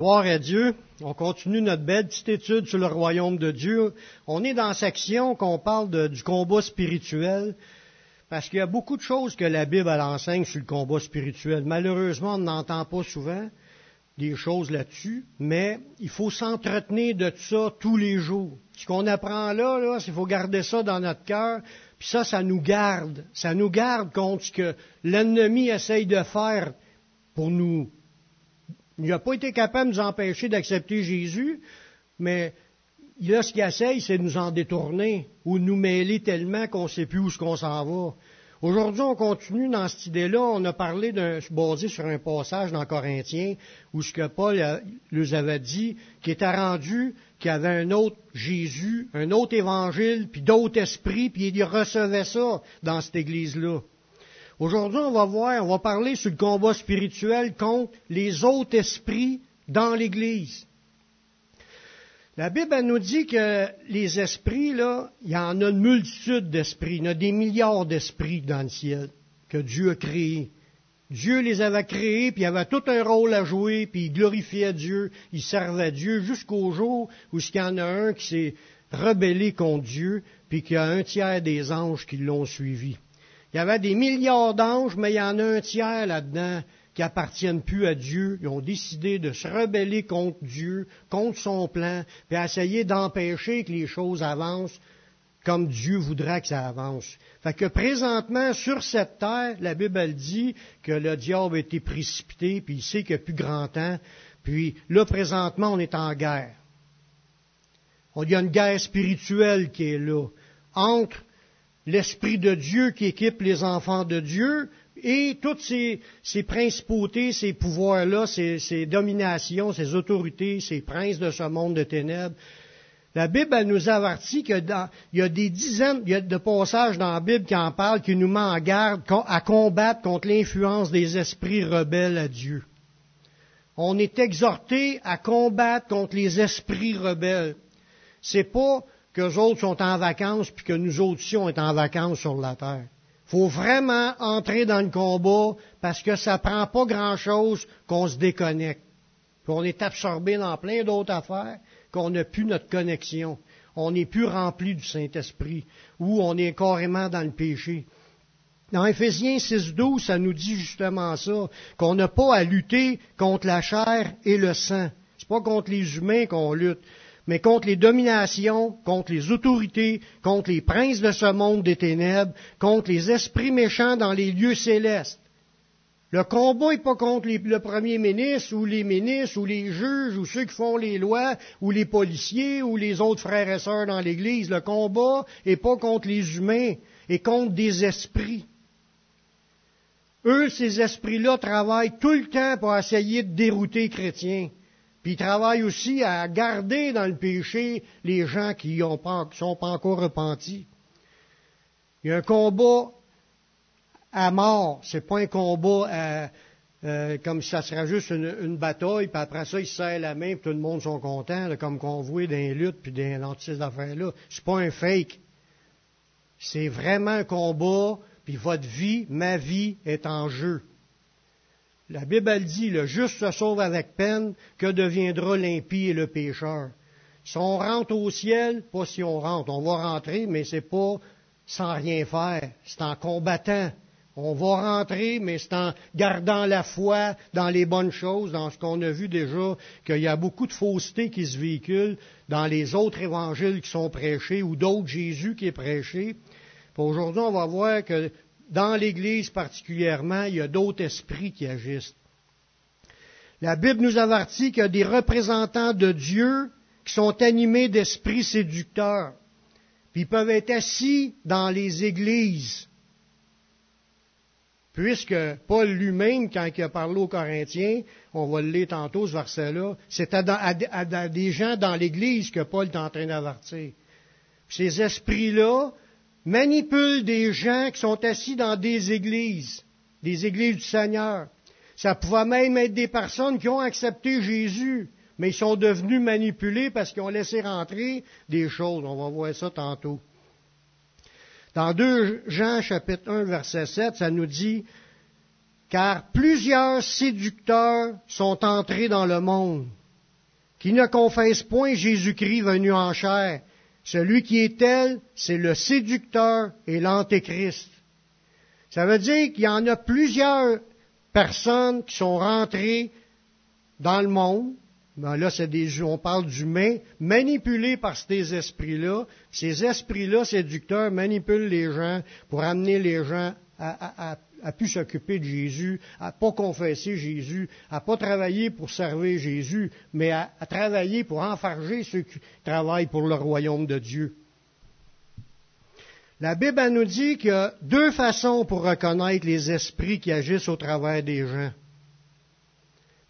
Gloire à Dieu. On continue notre belle petite étude sur le royaume de Dieu. On est dans la section qu'on parle du combat spirituel, parce qu'il y a beaucoup de choses que la Bible elle enseigne sur le combat spirituel. Malheureusement, on n'entend pas souvent des choses là-dessus, mais il faut s'entretenir de ça tous les jours. Ce qu'on apprend là, là, qu'il faut garder ça dans notre cœur, puis ça, ça nous garde. Ça nous garde contre ce que l'ennemi essaye de faire pour nous il n'a pas été capable de nous empêcher d'accepter Jésus, mais là, ce qu'il essaye, c'est de nous en détourner ou de nous mêler tellement qu'on ne sait plus où ce qu'on s'en va. Aujourd'hui, on continue dans cette idée-là. On a parlé d'un, basé sur un passage dans Corinthiens où ce que Paul nous avait dit, qui était rendu qu'il y avait un autre Jésus, un autre évangile, puis d'autres esprits, puis il recevait ça dans cette église-là. Aujourd'hui, on va voir, on va parler sur le combat spirituel contre les autres esprits dans l'Église. La Bible nous dit que les esprits, là, il y en a une multitude d'esprits, il y en a des milliards d'esprits dans le ciel que Dieu a créés. Dieu les avait créés, puis il avait tout un rôle à jouer, puis il glorifiait Dieu, il servait Dieu jusqu'au jour où il y en a un qui s'est rebellé contre Dieu, puis qu'il y a un tiers des anges qui l'ont suivi. Il y avait des milliards d'anges, mais il y en a un tiers là-dedans qui appartiennent plus à Dieu. Ils ont décidé de se rebeller contre Dieu, contre son plan, puis essayer d'empêcher que les choses avancent comme Dieu voudrait que ça avance. Fait que présentement, sur cette terre, la Bible dit que le diable a été précipité, puis il sait qu'il n'y a plus grand temps. Puis là, présentement, on est en guerre. Il y a une guerre spirituelle qui est là, entre l'Esprit de Dieu qui équipe les enfants de Dieu et toutes ces, principautés, ces pouvoirs-là, ces, dominations, ces autorités, ces princes de ce monde de ténèbres. La Bible nous avertit qu'il y a des dizaines de passages dans la Bible qui en parlent, qui nous met en garde à combattre contre l'influence des esprits rebelles à Dieu. On est exhorté à combattre contre les esprits rebelles. C'est pas qu'eux autres sont en vacances, puis que nous autres aussi, on est en vacances sur la terre. Faut vraiment entrer dans le combat parce que ça prend pas grand-chose qu'on se déconnecte. qu'on est absorbé dans plein d'autres affaires, qu'on n'a plus notre connexion. On n'est plus rempli du Saint-Esprit, ou on est carrément dans le péché. Dans Éphésiens 6.12, ça nous dit justement ça, qu'on n'a pas à lutter contre la chair et le sang. C'est pas contre les humains qu'on lutte, mais contre les dominations, contre les autorités, contre les princes de ce monde des ténèbres, contre les esprits méchants dans les lieux célestes. Le combat n'est pas contre le premier ministre ou les ministres ou les juges ou ceux qui font les lois ou les policiers ou les autres frères et sœurs dans l'Église. Le combat n'est pas contre les humains et contre des esprits. Eux, ces esprits-là, travaillent tout le temps pour essayer de dérouter les chrétiens. Puis il travaille aussi à garder dans le péché les gens qui ne sont pas encore repentis. Il y a un combat à mort. C'est pas un combat euh, comme si ça serait juste une, bataille, puis après ça, il se serre la main, puis tout le monde sont contents, comme qu'on voit dans les luttes, puis dans ces affaires-là. C'est pas un fake. C'est vraiment un combat, puis votre vie, ma vie, est en jeu. La Bible dit, le juste se sauve avec peine, que deviendra l'impie et le pécheur. Si on rentre au ciel, pas si on rentre, on va rentrer, mais c'est pas sans rien faire, c'est en combattant. On va rentrer, mais c'est en gardant la foi dans les bonnes choses, dans ce qu'on a vu déjà, qu'il y a beaucoup de fausseté qui se véhiculent dans les autres évangiles qui sont prêchés ou d'autres Jésus qui est prêché. Aujourd'hui, on va voir que dans l'Église particulièrement, il y a d'autres esprits qui agissent. La Bible nous avertit qu'il y a des représentants de Dieu qui sont animés d'esprits séducteurs. Puis ils peuvent être assis dans les églises. Puisque Paul lui-même, quand il a parlé aux Corinthiens, on va le lire tantôt ce verset-là, c'est à, des gens dans l'Église que Paul est en train d'avertir. Ces esprits-là manipule des gens qui sont assis dans des églises, des églises du Seigneur. Ça pouvait même être des personnes qui ont accepté Jésus, mais ils sont devenus manipulés parce qu'ils ont laissé rentrer des choses. On va voir ça tantôt. Dans 2 Jean chapitre 1 verset 7, ça nous dit, car plusieurs séducteurs sont entrés dans le monde. qui ne confesse point Jésus-Christ venu en chair. Celui qui est tel, c'est le séducteur et l'antéchrist. Ça veut dire qu'il y en a plusieurs personnes qui sont rentrées dans le monde. Ben là, c'est des, on parle d'humains manipulés par ces esprits-là. Ces esprits-là séducteurs manipulent les gens pour amener les gens à, à, pu s'occuper de Jésus, à pas confesser Jésus, à pas travailler pour servir Jésus, mais à, à travailler pour enfarger ceux qui travaillent pour le royaume de Dieu. La Bible nous dit qu'il y a deux façons pour reconnaître les esprits qui agissent au travers des gens.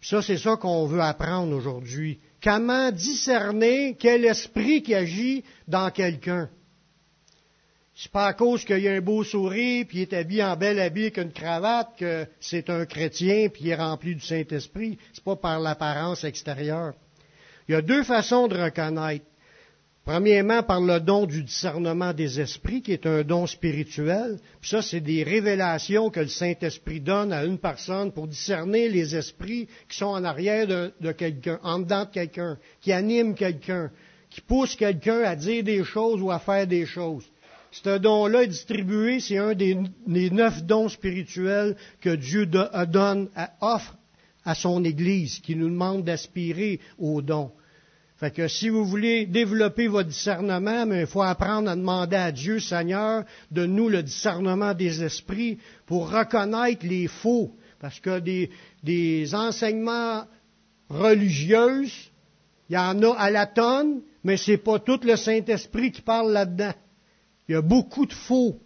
ça, c'est ça qu'on veut apprendre aujourd'hui. Comment discerner quel esprit qui agit dans quelqu'un? C'est pas à cause qu'il a un beau sourire, puis il est habillé en bel habit avec une cravate, que c'est un chrétien, puis il est rempli du Saint-Esprit. C'est pas par l'apparence extérieure. Il y a deux façons de reconnaître. Premièrement, par le don du discernement des esprits, qui est un don spirituel. Puis ça, c'est des révélations que le Saint-Esprit donne à une personne pour discerner les esprits qui sont en arrière de, quelqu'un, en dedans de quelqu'un, qui animent quelqu'un, qui poussent quelqu'un à dire des choses ou à faire des choses. Ce don-là est distribué, c'est un des, neuf dons spirituels que Dieu donne, offre à son Église, qui nous demande d'aspirer aux dons. Fait que si vous voulez développer votre discernement, mais il faut apprendre à demander à Dieu, Seigneur, de nous le discernement des esprits pour reconnaître les faux. Parce que des, des enseignements religieux, il y en a à la tonne, mais c'est pas tout le Saint-Esprit qui parle là-dedans. Il y a beaucoup de faux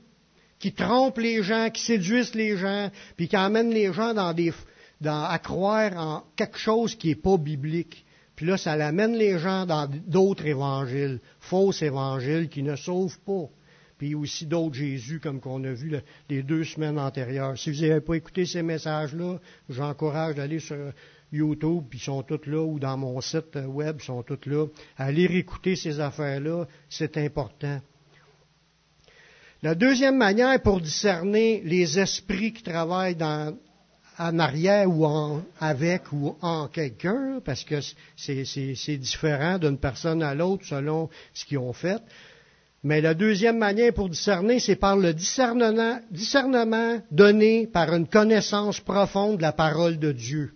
qui trompent les gens, qui séduisent les gens, puis qui emmènent les gens à croire en quelque chose qui n'est pas biblique. Puis là, ça amène les gens dans d'autres évangiles, fausses évangiles qui ne sauvent pas. Puis aussi d'autres Jésus, comme qu'on a vu les deux semaines antérieures. Si vous n'avez pas écouté ces messages-là, j'encourage d'aller sur YouTube, puis ils sont tous là, ou dans mon site web, ils sont tous là. Allez réécouter ces affaires-là, c'est important. La deuxième manière pour discerner les esprits qui travaillent en arrière ou avec ou en quelqu'un, parce que c'est différent d'une personne à l'autre selon ce qu'ils ont fait. Mais la deuxième manière pour discerner, c'est par le discernement, discernement donné par une connaissance profonde de la parole de Dieu.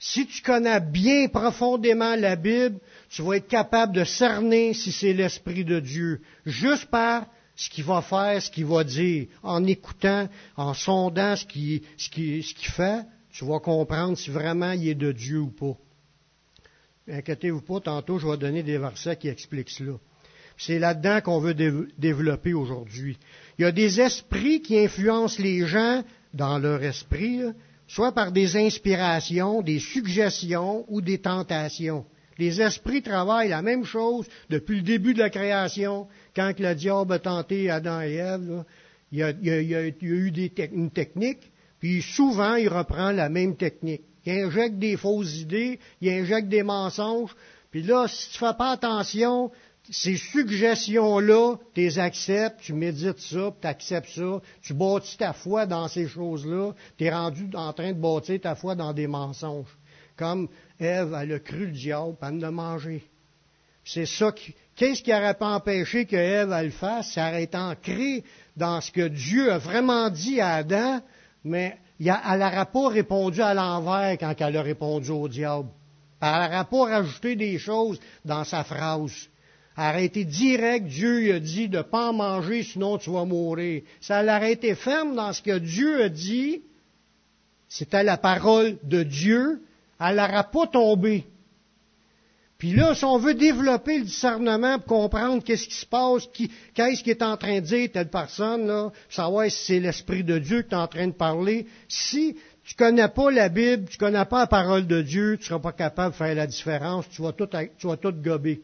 Si tu connais bien profondément la Bible, tu vas être capable de cerner si c'est l'Esprit de Dieu, juste par ce qu'il va faire, ce qu'il va dire. En écoutant, en sondant ce qu'il ce fait, tu vas comprendre si vraiment il est de Dieu ou pas. Inquiétez-vous pas, tantôt je vais donner des versets qui expliquent cela. C'est là-dedans qu'on veut développer aujourd'hui. Il y a des esprits qui influencent les gens dans leur esprit, soit par des inspirations, des suggestions ou des tentations. Les esprits travaillent la même chose depuis le début de la création. Quand le diable a tenté Adam et Ève, il, y a, eu une technique, puis souvent il reprend la même technique. Il injecte des fausses idées, il injecte des mensonges, puis là, si tu ne fais pas attention, ces suggestions-là, tu les acceptes, tu médites ça, tu acceptes ça, tu bâtis ta foi dans ces choses-là, tu es rendu en train de bâtir ta foi dans des mensonges. Comme Ève, elle a cru le diable, elle a mangé. C'est ça qui. Qu'est-ce qui n'aurait pas empêché que Ève le fasse? Ça aurait été ancré dans ce que Dieu a vraiment dit à Adam, mais elle n'aurait pas répondu à l'envers quand elle a répondu au diable. Elle n'aurait pas rajouté des choses dans sa phrase. Elle aurait été direct, Dieu lui a dit de ne pas en manger, sinon tu vas mourir. Ça aurait été ferme dans ce que Dieu a dit. C'était la parole de Dieu, elle n'aura pas tombé. Puis là, si on veut développer le discernement pour comprendre qu'est-ce qui se passe, qu'est-ce qui est en train de dire telle personne, là, savoir si c'est l'Esprit de Dieu qui est en train de parler, si tu connais pas la Bible, tu connais pas la parole de Dieu, tu seras pas capable de faire la différence, tu vas tout, tu vas tout gober.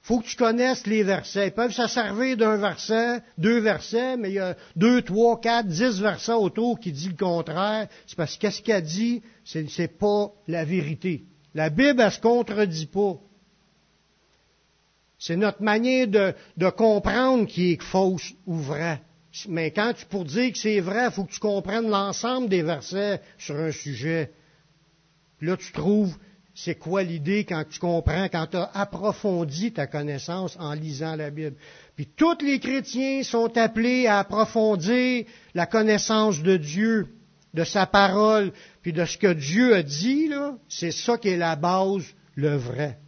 faut que tu connaisses les versets. Ils peuvent se servir d'un verset, deux versets, mais il y a deux, trois, quatre, dix versets autour qui disent le contraire. C'est parce que qu'il a dit, c'est, c'est pas la vérité. La Bible, elle se contredit pas. C'est notre manière de, comprendre qui est fausse ou vrai. Mais quand tu, pour dire que c'est vrai, il faut que tu comprennes l'ensemble des versets sur un sujet. là, tu trouves c'est quoi l'idée quand tu comprends, quand tu as approfondi ta connaissance en lisant la Bible. Puis tous les chrétiens sont appelés à approfondir la connaissance de Dieu, de sa parole, puis de ce que Dieu a dit, c'est ça qui est la base, le vrai.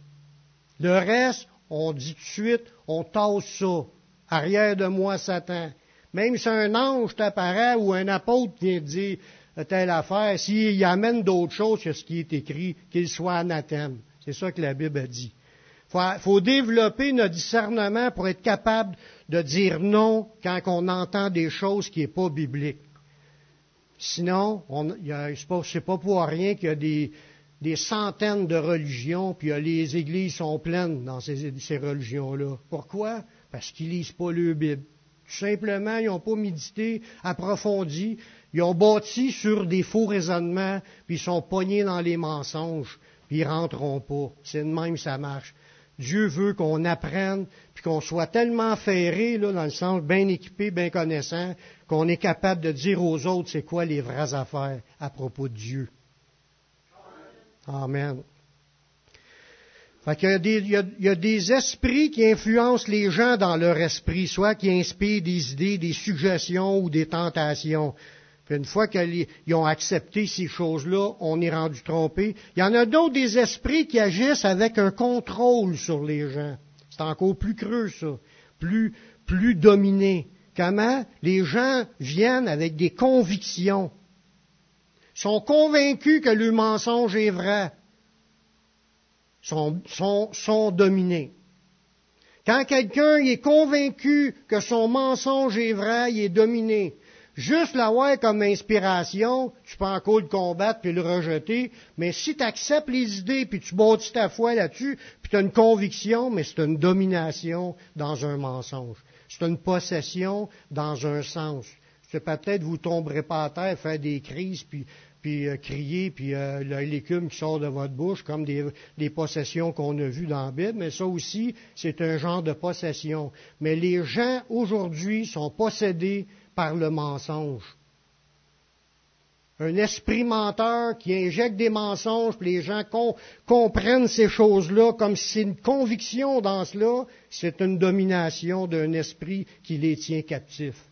Le reste, on dit tout de suite, on tasse ça. Arrière de moi, Satan. Même si un ange t'apparaît ou un apôtre vient dire telle affaire, s'il amène d'autres choses que ce qui est écrit, qu'il soit anathème. C'est ça que la Bible a dit. Il faut, développer notre discernement pour être capable de dire non quand on entend des choses qui n'est pas bibliques. Sinon, ce n'est pas pour rien qu'il y a des, centaines de religions, puis les églises sont pleines dans ces, religions-là. Pourquoi? Parce qu'ils lisent pas le Bible. Tout simplement, ils n'ont pas médité, approfondi, ils ont bâti sur des faux raisonnements, puis ils sont pognés dans les mensonges, puis ils rentreront pas. C'est de même ça marche. Dieu veut qu'on apprenne, puis qu'on soit tellement ferré, là, dans le sens bien équipé, bien connaissant, qu'on est capable de dire aux autres c'est quoi les vraies affaires à propos de Dieu. Amen. Fait y il y a, des esprits qui influencent les gens dans leur esprit, soit qui inspirent des idées, des suggestions ou des tentations une fois qu'ils ont accepté ces choses-là, on est rendu trompé. Il y en a d'autres des esprits qui agissent avec un contrôle sur les gens. C'est encore plus creux, ça. Plus, plus dominé. Comment? Les gens viennent avec des convictions. sont convaincus que le mensonge est vrai. Sont, sont, sont dominés. Quand quelqu'un est convaincu que son mensonge est vrai, il est dominé. Juste l'avoir comme inspiration, tu peux encore le combattre puis le rejeter, mais si tu acceptes les idées puis tu bâtis ta foi là-dessus, puis tu as une conviction, mais c'est une domination dans un mensonge. C'est une possession dans un sens. C'est peut-être vous tomberez pas à terre, faire des crises, puis, puis euh, crier, puis euh, l'écume qui sort de votre bouche, comme des, des possessions qu'on a vues dans la Bible, mais ça aussi, c'est un genre de possession. Mais les gens aujourd'hui sont possédés par le mensonge. Un esprit menteur qui injecte des mensonges, puis les gens comprennent ces choses-là comme si c'est une conviction dans cela, c'est une domination d'un esprit qui les tient captifs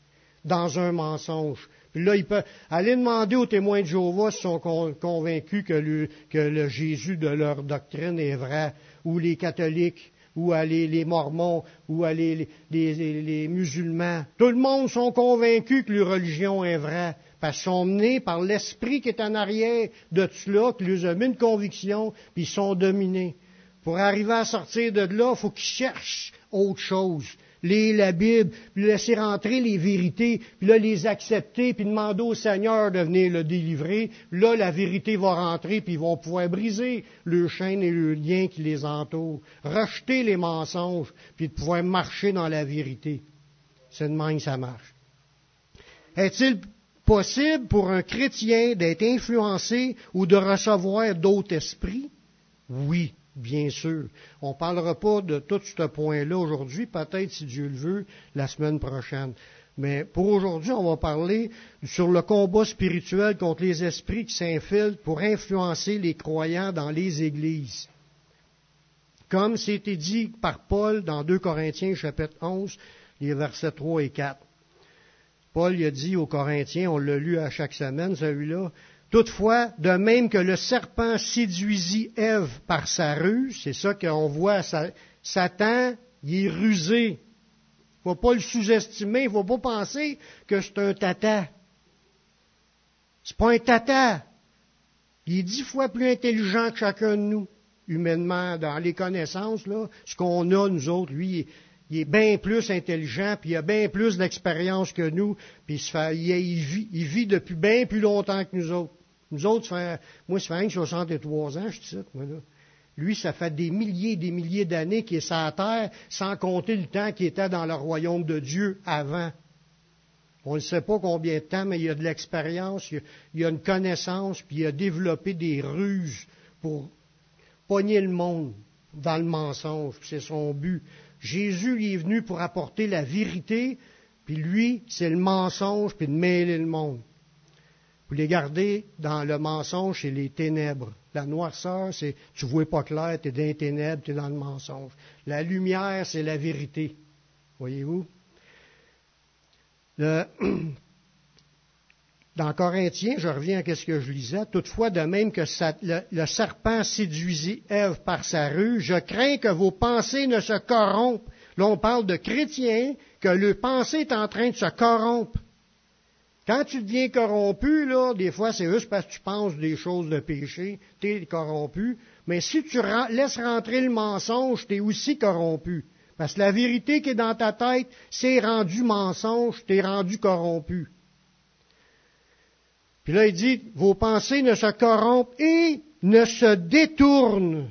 dans un mensonge. Puis là, il peut aller demander aux témoins de Jéhovah s'ils sont convaincus que le, que le Jésus de leur doctrine est vrai, ou les catholiques ou à les, mormons, ou à les, musulmans. Tout le monde sont convaincus que leur religion est vraie, parce qu'ils sont menés par l'esprit qui est en arrière de cela, qui leur a mis une conviction, puis ils sont dominés. Pour arriver à sortir de là, il faut qu'ils cherchent autre chose lire la Bible, puis laisser rentrer les vérités, puis là les accepter, puis demander au Seigneur de venir le délivrer. Là, la vérité va rentrer, puis ils vont pouvoir briser le chaîne et le lien qui les entoure, rejeter les mensonges, puis de pouvoir marcher dans la vérité. C'est de même que ça marche. Est-il possible pour un chrétien d'être influencé ou de recevoir d'autres esprits? Oui. Bien sûr. On ne parlera pas de tout ce point-là aujourd'hui, peut-être si Dieu le veut, la semaine prochaine. Mais pour aujourd'hui, on va parler sur le combat spirituel contre les esprits qui s'infiltrent pour influencer les croyants dans les églises. Comme c'était dit par Paul dans 2 Corinthiens chapitre 11, les versets 3 et 4. Paul a dit aux Corinthiens, on l'a lu à chaque semaine celui-là, Toutefois, de même que le serpent séduisit Ève par sa ruse, c'est ça qu'on voit, Satan, il est rusé. Il ne faut pas le sous-estimer, il ne faut pas penser que c'est un tata. C'est pas un tata. Il est dix fois plus intelligent que chacun de nous, humainement, dans les connaissances. Ce qu'on a, nous autres, lui, il est bien plus intelligent, puis il a bien plus d'expérience que nous, puis il, vit, depuis bien plus longtemps que nous autres. Nous autres, moi, ça fait 63 ans, je dis ça, moi. Lui, ça fait des milliers et des milliers d'années qu'il est sur terre, sans compter le temps qu'il était dans le royaume de Dieu avant. On ne sait pas combien de temps, mais il a de l'expérience, il, y a une connaissance, puis il a développé des ruses pour pogner le monde dans le mensonge. C'est son but. Jésus, il est venu pour apporter la vérité, puis lui, c'est le mensonge, puis de mêler le monde. Vous les gardez dans le mensonge et les ténèbres. La noirceur, c'est tu vois pas clair, tu es dans les ténèbres, tu es dans le mensonge. La lumière, c'est la vérité. Voyez-vous? Dans Corinthiens, je reviens à ce que je lisais, toutefois, de même que le, serpent séduisit Ève par sa rue, je crains que vos pensées ne se corrompent. Là, on parle de chrétiens, que le pensée est en train de se corrompre. Quand tu deviens corrompu, là, des fois, c'est juste parce que tu penses des choses de péché, tu es corrompu. Mais si tu laisses rentrer le mensonge, tu es aussi corrompu. Parce que la vérité qui est dans ta tête, c'est rendu mensonge, tu es rendu corrompu. Puis là, il dit, vos pensées ne se corrompent et ne se détournent.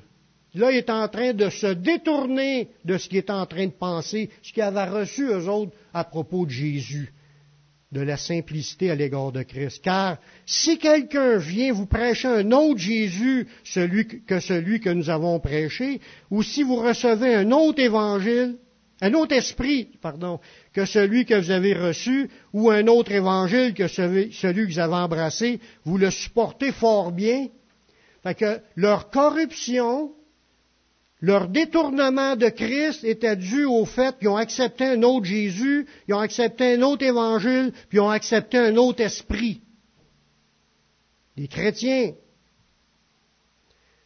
Là, il est en train de se détourner de ce qu'il est en train de penser, ce qu'il avait reçu eux autres à propos de Jésus de la simplicité à l'égard de Christ. Car si quelqu'un vient vous prêcher un autre Jésus celui que celui que nous avons prêché, ou si vous recevez un autre évangile, un autre esprit, pardon, que celui que vous avez reçu, ou un autre évangile que celui, que vous avez embrassé, vous le supportez fort bien. Fait que leur corruption leur détournement de Christ était dû au fait qu'ils ont accepté un autre Jésus, ils ont accepté un autre évangile, puis ils ont accepté un autre esprit. Les chrétiens.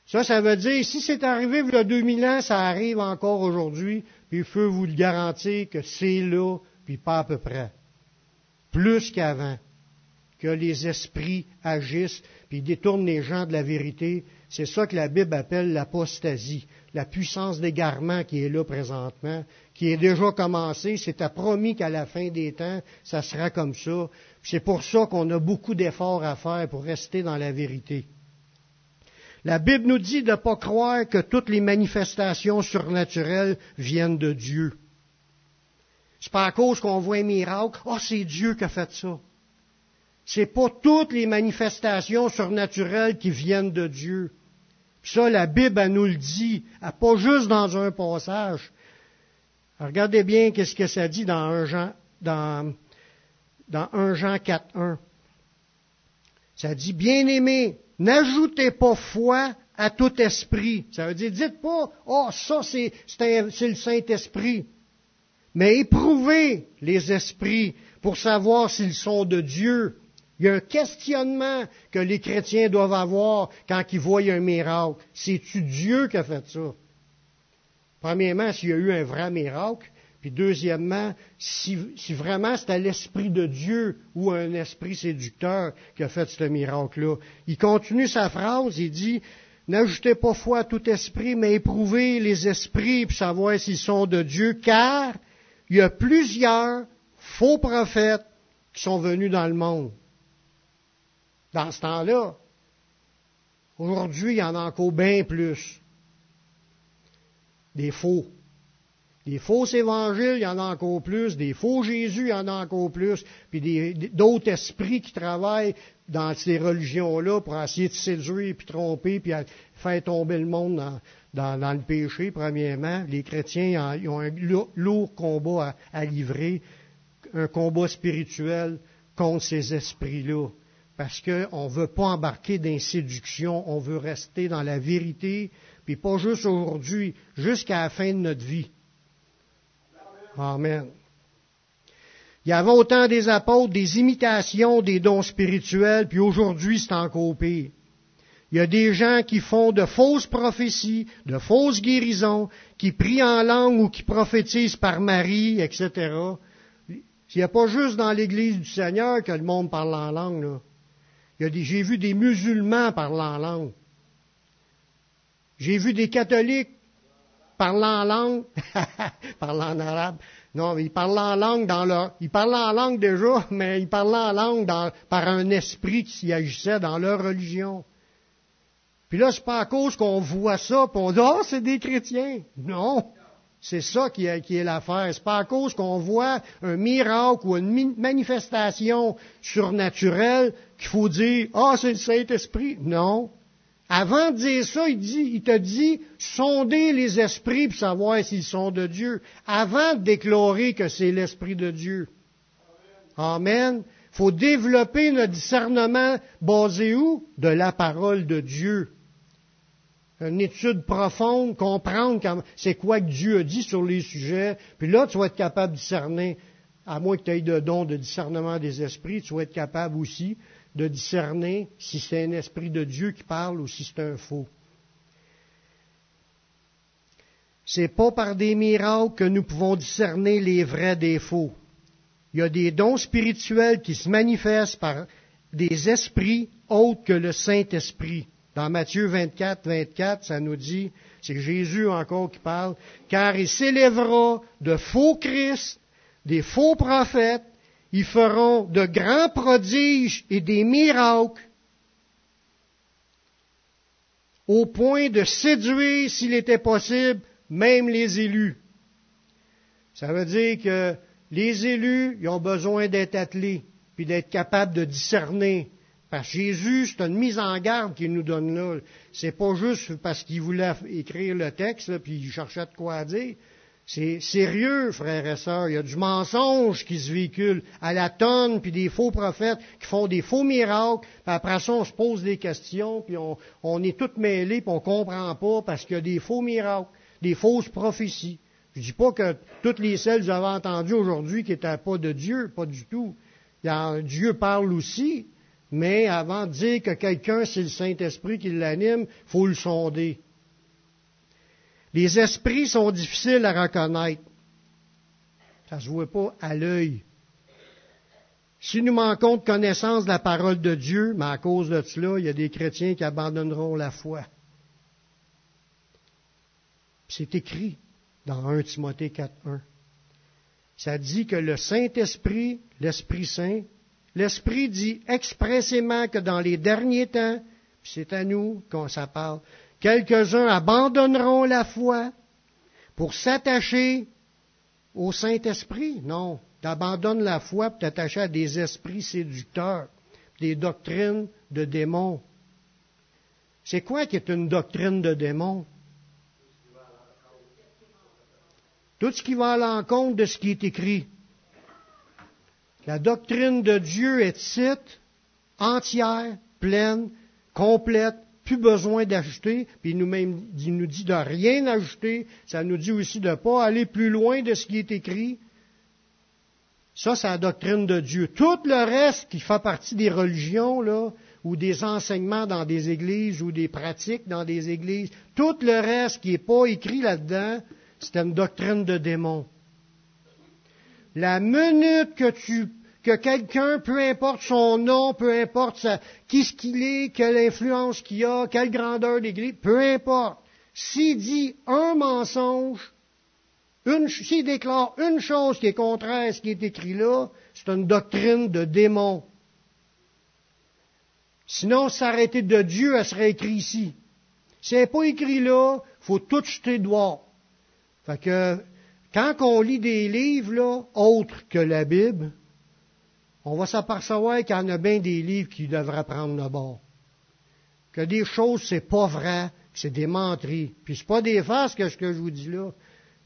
Ça, ça veut dire, si c'est arrivé il y a 2000 ans, ça arrive encore aujourd'hui, puis il faut vous le garantir que c'est là, puis pas à peu près. Plus qu'avant. Que les esprits agissent, puis détournent les gens de la vérité. C'est ça que la Bible appelle l'apostasie la puissance d'égarement qui est là présentement, qui est déjà commencée. C'était promis qu'à la fin des temps, ça sera comme ça. C'est pour ça qu'on a beaucoup d'efforts à faire pour rester dans la vérité. La Bible nous dit de ne pas croire que toutes les manifestations surnaturelles viennent de Dieu. C'est pas à cause qu'on voit un miracle, oh c'est Dieu qui a fait ça. C'est pas toutes les manifestations surnaturelles qui viennent de Dieu. Ça, la Bible, elle nous le dit, pas juste dans un passage. regardez bien qu'est-ce que ça dit dans 1 Jean, dans, dans 1 Jean 4.1. Ça dit, bien-aimé, n'ajoutez pas foi à tout esprit. Ça veut dire, dites pas, oh, ça c'est, c'est le Saint-Esprit. Mais éprouvez les esprits pour savoir s'ils sont de Dieu. Il y a un questionnement que les chrétiens doivent avoir quand ils voient un miracle. C'est-tu Dieu qui a fait ça? Premièrement, s'il y a eu un vrai miracle. Puis deuxièmement, si, vraiment c'était l'Esprit de Dieu ou un esprit séducteur qui a fait ce miracle-là. Il continue sa phrase, il dit, N'ajoutez pas foi à tout esprit, mais éprouvez les esprits pour savoir s'ils sont de Dieu, car il y a plusieurs faux prophètes qui sont venus dans le monde dans ce temps-là. Aujourd'hui, il y en a encore bien plus. Des faux. Des faux évangiles, il y en a encore plus. Des faux Jésus, il y en a encore plus. Puis d'autres esprits qui travaillent dans ces religions-là pour essayer de séduire, puis tromper, puis faire tomber le monde dans, le péché, premièrement. Les chrétiens ils ont un lourd combat à livrer, un combat spirituel contre ces esprits-là parce qu'on ne veut pas embarquer dans séduction, on veut rester dans la vérité, puis pas juste aujourd'hui, jusqu'à la fin de notre vie. Amen. Il y avait autant des apôtres, des imitations, des dons spirituels, puis aujourd'hui c'est encore pire. Il y a des gens qui font de fausses prophéties, de fausses guérisons, qui prient en langue ou qui prophétisent par Marie, etc. Il n'y a pas juste dans l'Église du Seigneur que le monde parle en langue. Là. J'ai vu des musulmans parlant en langue. J'ai vu des catholiques parlant en langue, parlant en arabe. Non, ils parlaient en langue dans leur, ils parlaient en langue déjà, mais ils parlaient en langue par un esprit qui s'y agissait dans leur religion. Puis là, c'est pas à cause qu'on voit ça, qu'on dit, oh, c'est des chrétiens. Non. C'est ça qui est, qui est l'affaire. C'est pas à cause qu'on voit un miracle ou une manifestation surnaturelle qu'il faut dire Ah, c'est le Saint-Esprit. Non. Avant de dire ça, il, dit, il te dit sonder les esprits pour savoir s'ils sont de Dieu. Avant de déclarer que c'est l'Esprit de Dieu. Amen. Il faut développer notre discernement basé où? De la parole de Dieu. Une étude profonde, comprendre c'est quoi que Dieu a dit sur les sujets. Puis là, tu vas être capable de discerner, à moins que tu aies de don de discernement des esprits, tu vas être capable aussi de discerner si c'est un esprit de Dieu qui parle ou si c'est un faux. C'est pas par des miracles que nous pouvons discerner les vrais des faux. Il y a des dons spirituels qui se manifestent par des esprits autres que le Saint-Esprit. Dans Matthieu 24, 24, ça nous dit, c'est Jésus encore qui parle, car il s'élèvera de faux Christ, des faux prophètes, ils feront de grands prodiges et des miracles au point de séduire, s'il était possible, même les élus. Ça veut dire que les élus, ont besoin d'être attelés, puis d'être capables de discerner. Parce que Jésus, c'est une mise en garde qu'il nous donne là. C'est pas juste parce qu'il voulait écrire le texte, puis il cherchait de quoi dire. C'est sérieux, frères et sœurs. Il y a du mensonge qui se véhicule à la tonne, puis des faux prophètes qui font des faux miracles. Puis après ça, on se pose des questions, puis on, est tous mêlés, puis on comprend pas parce qu'il y a des faux miracles des fausses prophéties. Je dis pas que toutes les celles que avez entendues aujourd'hui qui n'étaient pas de Dieu, pas du tout. Dieu parle aussi, mais avant de dire que quelqu'un, c'est le Saint-Esprit qui l'anime, il faut le sonder. Les esprits sont difficiles à reconnaître. Ça ne se voit pas à l'œil. Si nous manquons de connaissance de la parole de Dieu, mais à cause de cela, il y a des chrétiens qui abandonneront la foi. C'est écrit dans 1 Timothée 4.1. Ça dit que le Saint-Esprit, l'Esprit Saint, l'Esprit dit expressément que dans les derniers temps, c'est à nous qu'on ça parle, quelques-uns abandonneront la foi pour s'attacher au Saint-Esprit. Non, t'abandonnes la foi pour t'attacher à des esprits séducteurs, des doctrines de démons. C'est quoi qui est une doctrine de démons? Tout ce qui va à l'encontre de ce qui est écrit. La doctrine de Dieu est cite, entière, pleine, complète, plus besoin d'ajouter, puis il nous, même, il nous dit de rien ajouter, ça nous dit aussi de ne pas aller plus loin de ce qui est écrit. Ça, c'est la doctrine de Dieu. Tout le reste qui fait partie des religions, là, ou des enseignements dans des églises, ou des pratiques dans des églises, tout le reste qui n'est pas écrit là-dedans, c'est une doctrine de démon. La minute que tu que quelqu'un, peu importe son nom, peu importe qui ce qu'il est, quelle influence qu'il a, quelle grandeur d'église, peu importe, s'il dit un mensonge, s'il déclare une chose qui est contraire à ce qui est écrit là, c'est une doctrine de démon. Sinon, s'arrêter de Dieu, elle serait écrit ici. Si elle n'est pas écrit là, faut tout jeter dehors. Fait que, quand on lit des livres, là, autres que la Bible, on va s'apercevoir qu'il y en a bien des livres qui devraient prendre le bord. Que des choses, c'est pas vrai, c'est des menteries. Puis c'est pas des farces que ce que je vous dis là.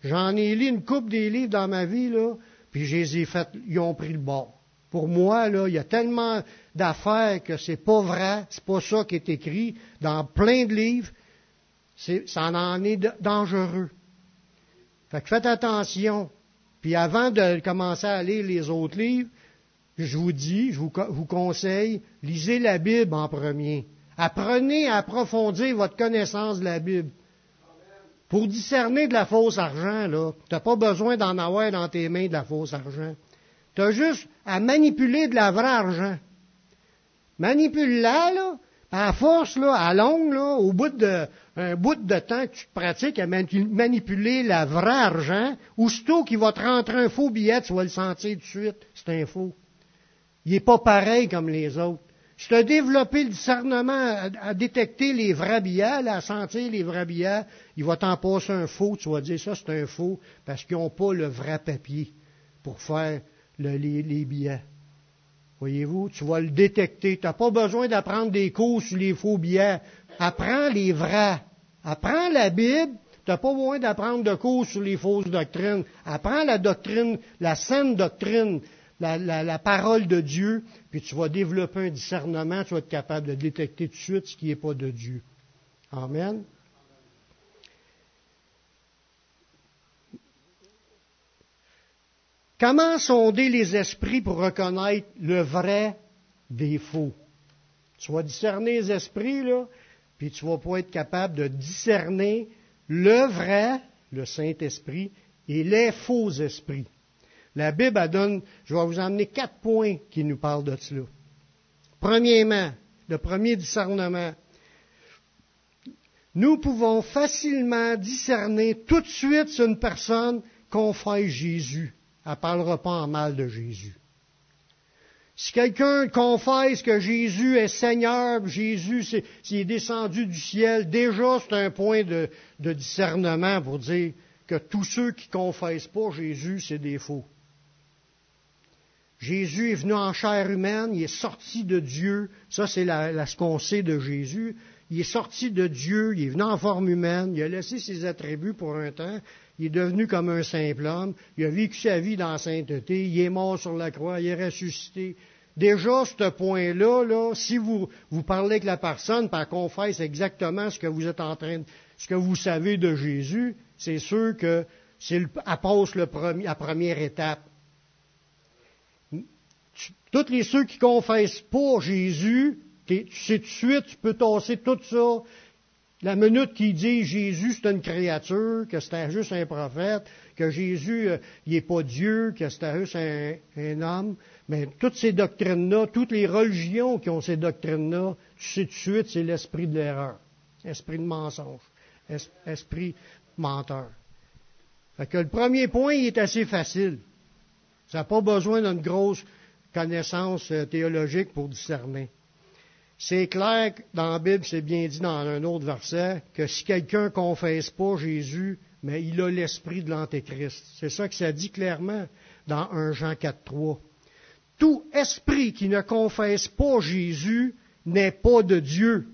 J'en ai lu une coupe des livres dans ma vie, là, puis je les ai fait, ils ont pris le bord. Pour moi, là, il y a tellement d'affaires que c'est pas vrai, c'est pas ça qui est écrit dans plein de livres. ça en est dangereux. Faites attention. Puis avant de commencer à lire les autres livres, je vous dis, je vous, conseille, lisez la Bible en premier. Apprenez à approfondir votre connaissance de la Bible. Pour discerner de la fausse argent, là, tu n'as pas besoin d'en avoir dans tes mains de la fausse argent. Tu as juste à manipuler de la vraie argent. Manipule-la, là, à force, là, à longue, là, au bout de, bout de temps que tu te pratiques à manipuler la vraie argent, aussitôt qu'il va te rentrer un faux billet, tu vas le sentir tout de suite, c'est un faux. Il n'est pas pareil comme les autres. Tu as développé le discernement à, détecter les vrais billets, à sentir les vrais billets, il va t'en passer un faux, tu vas dire ça c'est un faux, parce qu'ils n'ont pas le vrai papier pour faire les, les billets. Voyez-vous, tu vas le détecter. Tu n'as pas besoin d'apprendre des cours sur les faux billets. Apprends les vrais. Apprends la Bible. Tu n'as pas besoin d'apprendre de cours sur les fausses doctrines. Apprends la doctrine, la saine doctrine, la, parole de Dieu, puis tu vas développer un discernement, tu vas être capable de détecter tout de suite ce qui n'est pas de Dieu. Amen. Comment sonder les esprits pour reconnaître le vrai des faux? Tu vas discerner les esprits, puis tu vas pas être capable de discerner le vrai, le Saint-Esprit, et les faux esprits. La Bible elle donne, je vais vous emmener quatre points qui nous parlent de cela. Premièrement, le premier discernement. Nous pouvons facilement discerner tout de suite sur une personne fait Jésus. Elle ne parlera pas en mal de Jésus. Si quelqu'un confesse que Jésus est Seigneur, Jésus est descendu du ciel, déjà c'est un point de, de, discernement pour dire que tous ceux qui confessent pas Jésus, c'est des faux. Jésus est venu en chair humaine, il est sorti de Dieu. Ça, c'est la, ce qu'on sait de Jésus. Il est sorti de Dieu, il est venu en forme humaine, il a laissé ses attributs pour un temps, il est devenu comme un simple homme, il a vécu sa vie dans la sainteté, il est mort sur la croix, il est ressuscité. Déjà, ce point-là, là, si vous, parlez avec la personne, par confesse exactement ce que vous êtes en train de, ce que vous savez de Jésus, c'est sûr que c'est le la première étape. Tous les ceux qui confessent pas Jésus, tu sais tout de suite, tu peux tasser tout ça. La minute qu'il dit Jésus c'est une créature, que c'était juste un prophète, que Jésus euh, il n'est pas Dieu, que c'était juste un, homme, mais toutes ces doctrines-là, toutes les religions qui ont ces doctrines-là, tu sais tout de suite, c'est l'esprit de l'erreur, esprit de mensonge, esprit menteur. Fait que le premier point, il est assez facile. Ça n'a pas besoin d'une grosse connaissance euh, théologique pour discerner. C'est clair dans la Bible, c'est bien dit dans un autre verset, que si quelqu'un confesse pas Jésus, mais il a l'esprit de l'Antéchrist. C'est ça que ça dit clairement dans 1 Jean 4.3. Tout esprit qui ne confesse pas Jésus n'est pas de Dieu.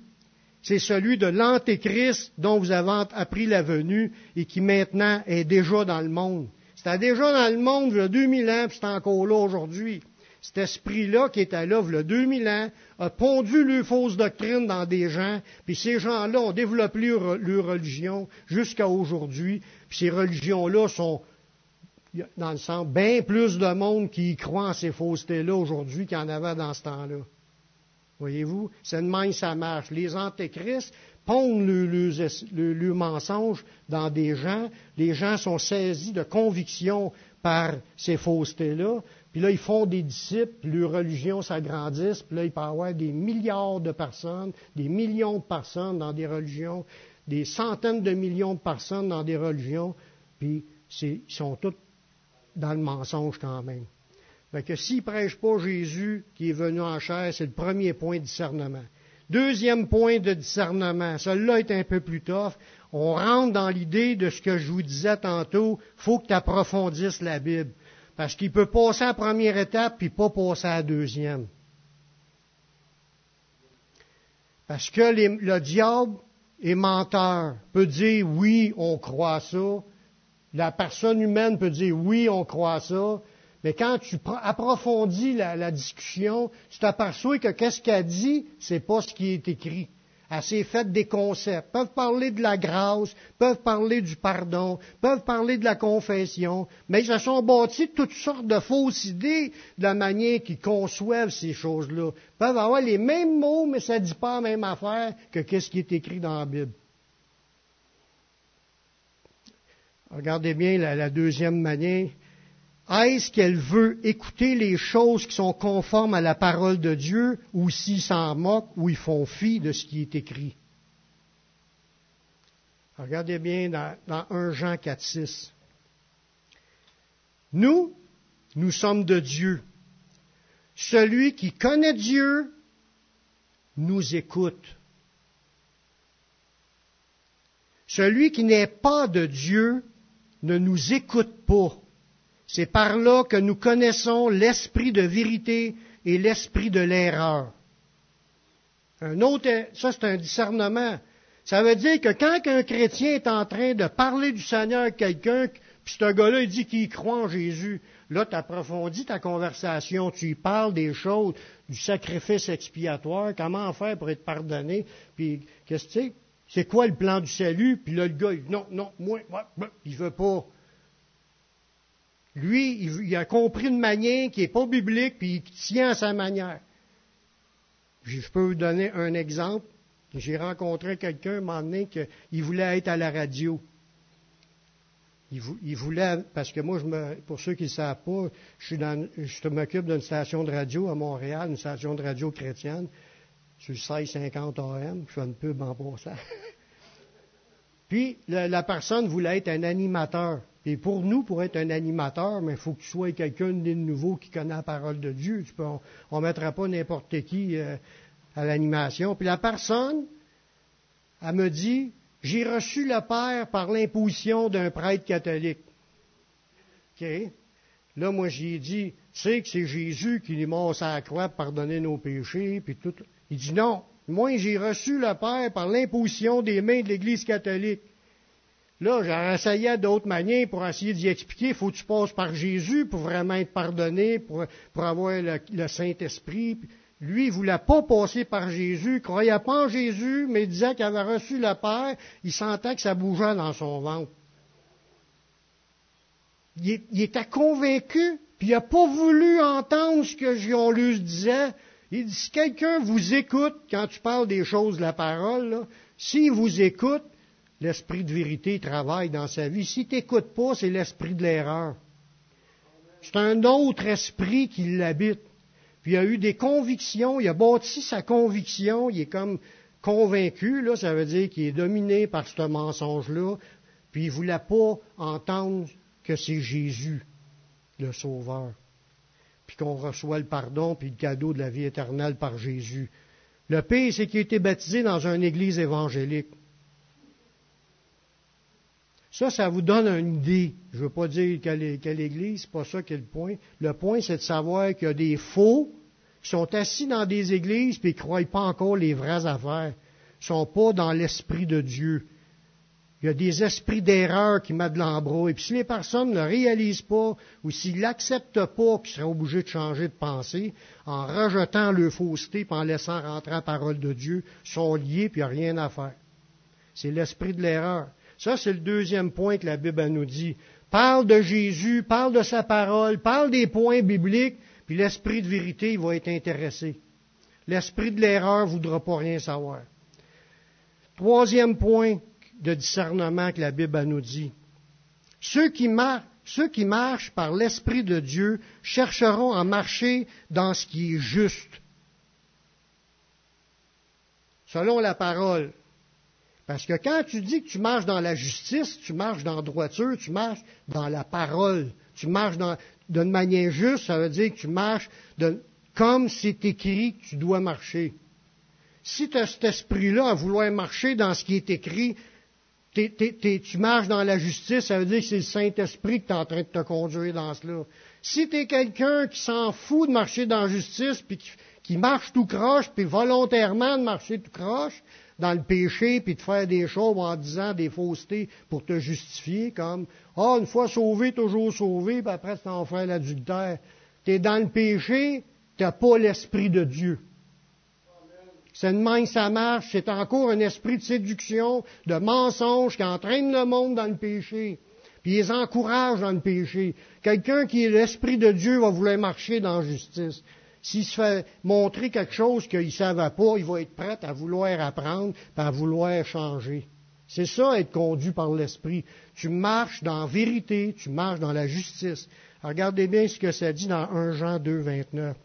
C'est celui de l'Antéchrist dont vous avez appris la venue et qui maintenant est déjà dans le monde. C'était déjà dans le monde il y a 2000 ans, puis c'est encore là aujourd'hui cet esprit-là qui était là, il y a 2000 ans, a pondu les fausses doctrines dans des gens, puis ces gens-là ont développé leur, religion jusqu'à aujourd'hui, puis ces religions-là sont, dans le sens, bien plus de monde qui y croit en ces faussetés-là aujourd'hui qu'il y en avait dans ce temps-là. Voyez-vous? C'est de même ça marche. Les antéchrists pondent le, le, mensonge dans des gens. Les gens sont saisis de conviction par ces faussetés-là. Puis là, ils font des disciples, puis leur religion s'agrandisse, puis là, il peut y avoir des milliards de personnes, des millions de personnes dans des religions, des centaines de millions de personnes dans des religions, puis ils sont tous dans le mensonge quand même. Fait que s'ils ne prêchent pas Jésus qui est venu en chair, c'est le premier point de discernement. Deuxième point de discernement, celui-là est un peu plus tough. On rentre dans l'idée de ce que je vous disais tantôt, faut que tu approfondisses la Bible. Parce qu'il peut passer à la première étape puis pas passer à la deuxième. Parce que le diable est menteur, peut dire oui, on croit ça. La personne humaine peut dire oui, on croit ça. Mais quand tu approfondis la, discussion, tu t'aperçois que qu'est-ce qu'elle dit, c'est pas ce qui est écrit. Elle s'est faite des concepts. Peuvent parler de la grâce, peuvent parler du pardon, peuvent parler de la confession, mais ils se sont bâtis toutes sortes de fausses idées de la manière qu'ils conçoivent ces choses-là. peuvent avoir les mêmes mots, mais ça ne dit pas la même affaire que qu'est-ce qui est écrit dans la Bible. Regardez bien la deuxième manière. Est-ce qu'elle veut écouter les choses qui sont conformes à la parole de Dieu ou s'ils s'en moquent ou ils font fi de ce qui est écrit? Regardez bien dans, dans 1 Jean 4, 6. Nous, nous sommes de Dieu. Celui qui connaît Dieu nous écoute. Celui qui n'est pas de Dieu ne nous écoute pas. C'est par là que nous connaissons l'esprit de vérité et l'esprit de l'erreur. Un autre, ça c'est un discernement. Ça veut dire que quand un chrétien est en train de parler du Seigneur à quelqu'un, puis ce gars-là il dit qu'il croit en Jésus, là tu approfondis ta conversation, tu y parles des choses, du sacrifice expiatoire, comment faire pour être pardonné, puis qu'est-ce que c'est? C'est quoi le plan du salut? Puis là, le gars, il dit, non, non, moi, moi, il veut pas. Lui, il, a compris une manière qui n'est pas biblique, puis il tient à sa manière. Je peux vous donner un exemple. J'ai rencontré quelqu'un, un moment donné, qu'il voulait être à la radio. Il, voulait, parce que moi, pour ceux qui ne savent pas, je m'occupe d'une station de radio à Montréal, une station de radio chrétienne, sur 1650 AM, je fais une pub en passant. Puis, la, personne voulait être un animateur. Et pour nous, pour être un animateur, il faut que tu sois quelqu'un de nouveau qui connaît la parole de Dieu. on ne mettra pas n'importe qui euh, à l'animation. Puis la personne, elle me dit, j'ai reçu le Père par l'imposition d'un prêtre catholique. OK? Là, moi, j'ai dit, tu sais que c'est Jésus qui est mort à la croix pour pardonner nos péchés, puis tout. Il dit non. Moi, j'ai reçu le Père par l'imposition des mains de l'Église catholique. Là, j'ai essayé d'autres manières pour essayer d'y expliquer. Il faut que tu passes par Jésus pour vraiment être pardonné, pour, avoir le, Saint-Esprit. Lui, il voulait pas passer par Jésus, il croyait pas en Jésus, mais il disait qu'il avait reçu le Père. Il sentait que ça bougeait dans son ventre. Il, était convaincu, puis il n'a pas voulu entendre ce que Jean Luc disait. Il dit, si quelqu'un vous écoute quand tu parles des choses de la parole, s'il vous écoute, l'esprit de vérité travaille dans sa vie. Si tu n'écoutes pas, c'est l'esprit de l'erreur. C'est un autre esprit qui l'habite. Puis il a eu des convictions, il a bâti sa conviction, il est comme convaincu, là, ça veut dire qu'il est dominé par ce mensonge-là, puis il ne voulait pas entendre que c'est Jésus, le Sauveur puis qu'on reçoit le pardon puis le cadeau de la vie éternelle par Jésus. Le pire, c'est qu'il a été baptisé dans une église évangélique. Ça, ça vous donne une idée. Je ne veux pas dire quelle, quelle église, c'est pas ça qui est le point. Le point, c'est de savoir qu'il y a des faux qui sont assis dans des églises puis qui ne croient pas encore les vraies affaires. Ils ne sont pas dans l'esprit de Dieu. Il y a des esprits d'erreur qui mettent de l'embrouille. Puis si les personnes ne réalisent pas ou s'ils n'acceptent pas qu'ils seraient obligés de changer de pensée, en rejetant leur fausseté et en laissant rentrer la parole de Dieu, sont liés puis il n'y a rien à faire. C'est l'esprit de l'erreur. Ça, c'est le deuxième point que la Bible nous dit. Parle de Jésus, parle de sa parole, parle des points bibliques, puis l'esprit de vérité il va être intéressé. L'esprit de l'erreur ne voudra pas rien savoir. Troisième point, de discernement que la Bible nous dit. Ceux qui, ceux qui marchent par l'Esprit de Dieu chercheront à marcher dans ce qui est juste, selon la parole. Parce que quand tu dis que tu marches dans la justice, tu marches dans la droiture, tu marches dans la parole, tu marches d'une manière juste, ça veut dire que tu marches comme c'est écrit que tu dois marcher. Si tu as cet esprit-là à vouloir marcher dans ce qui est écrit, tu marches dans la justice, ça veut dire que c'est le Saint-Esprit qui est en train de te conduire dans cela. Si tu es quelqu'un qui s'en fout de marcher dans la justice, puis qui, marche tout croche, puis volontairement de marcher tout croche, dans le péché, puis de faire des choses en disant des faussetés pour te justifier, comme Ah, une fois sauvé, toujours sauvé, puis après faire l'adultère. Tu es dans le péché, tu n'as pas l'Esprit de Dieu. C'est une main, ça marche. C'est encore un esprit de séduction, de mensonge qui entraîne le monde dans le péché. Puis il les encourage dans le péché. Quelqu'un qui est l'esprit de Dieu va vouloir marcher dans la justice. S'il se fait montrer quelque chose qu'il ne savait pas, il va être prêt à vouloir apprendre, à vouloir changer. C'est ça, être conduit par l'Esprit. Tu marches dans la vérité, tu marches dans la justice. regardez bien ce que ça dit dans 1 Jean 2, 29.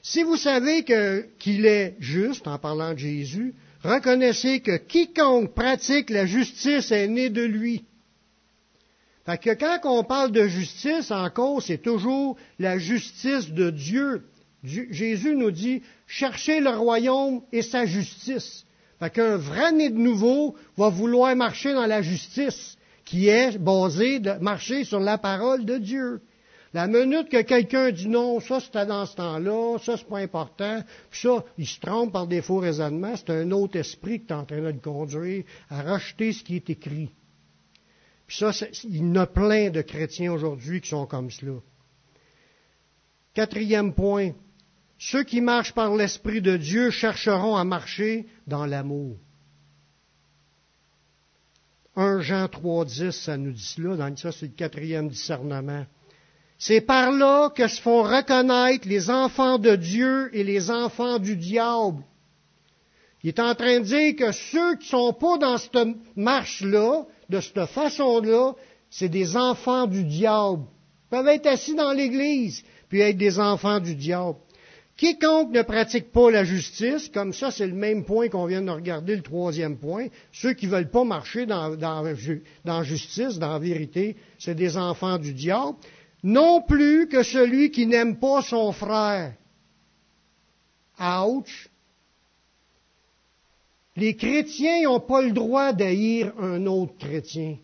Si vous savez qu'il est juste, en parlant de Jésus, reconnaissez que quiconque pratique la justice est né de lui. Fait que quand on parle de justice, encore, c'est toujours la justice de Dieu. Jésus nous dit, cherchez le royaume et sa justice. Fait qu'un vrai né de nouveau va vouloir marcher dans la justice, qui est basée de marcher sur la parole de Dieu. La minute que quelqu'un dit non, ça c'était dans ce temps-là, ça c'est pas important, puis ça, il se trompe par des faux raisonnements, c'est un autre esprit qui est en train de conduire à racheter ce qui est écrit. Puis ça, il y en a plein de chrétiens aujourd'hui qui sont comme cela. Quatrième point, ceux qui marchent par l'Esprit de Dieu chercheront à marcher dans l'amour. 1 1 Jean 3.10, ça nous dit cela, dans ça c'est le quatrième discernement. C'est par là que se font reconnaître les enfants de Dieu et les enfants du diable. Il est en train de dire que ceux qui sont pas dans cette marche-là, de cette façon-là, c'est des enfants du diable. Ils peuvent être assis dans l'église, puis être des enfants du diable. Quiconque ne pratique pas la justice, comme ça c'est le même point qu'on vient de regarder, le troisième point, ceux qui ne veulent pas marcher dans, dans justice, dans la vérité, c'est des enfants du diable, non plus que celui qui n'aime pas son frère. Ouch! Les chrétiens n'ont pas le droit d'haïr un autre chrétien.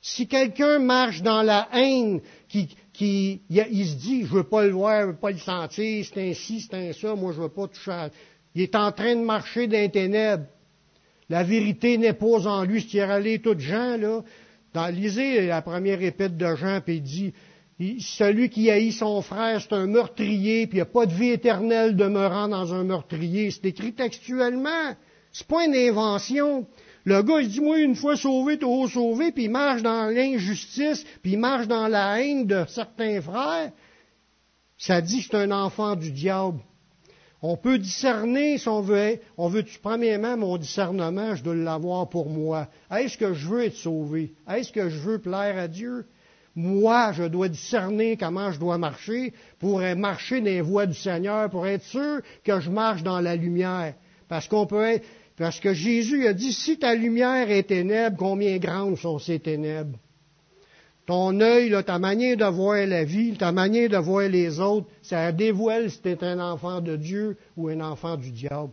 Si quelqu'un marche dans la haine, qui, qui, il, se dit, je veux pas le voir, je veux pas le sentir, c'est ainsi, c'est un ça, moi je veux pas toucher. Il est en train de marcher dans les ténèbres. La vérité n'est pas en lui. Ce qui est allé tout Jean, là, dans, lisez la première épître de Jean, puis il dit, celui qui haït son frère, c'est un meurtrier, puis il n'y a pas de vie éternelle demeurant dans un meurtrier. C'est écrit textuellement. C'est pas une invention. Le gars, il dit, moi, une fois sauvé, tout sauvé, puis il marche dans l'injustice, puis il marche dans la haine de certains frères. Ça dit que c'est un enfant du diable. On peut discerner si on veut, on veut, premièrement, mon discernement, je dois l'avoir pour moi. Est-ce que je veux être sauvé? Est-ce que je veux plaire à Dieu? Moi, je dois discerner comment je dois marcher pour marcher dans les voies du Seigneur, pour être sûr que je marche dans la lumière. Parce qu'on peut être, parce que Jésus a dit, si ta lumière est ténèbre, combien grandes sont ces ténèbres? Ton œil, ta manière de voir la vie, ta manière de voir les autres, ça dévoile si tu es un enfant de Dieu ou un enfant du diable.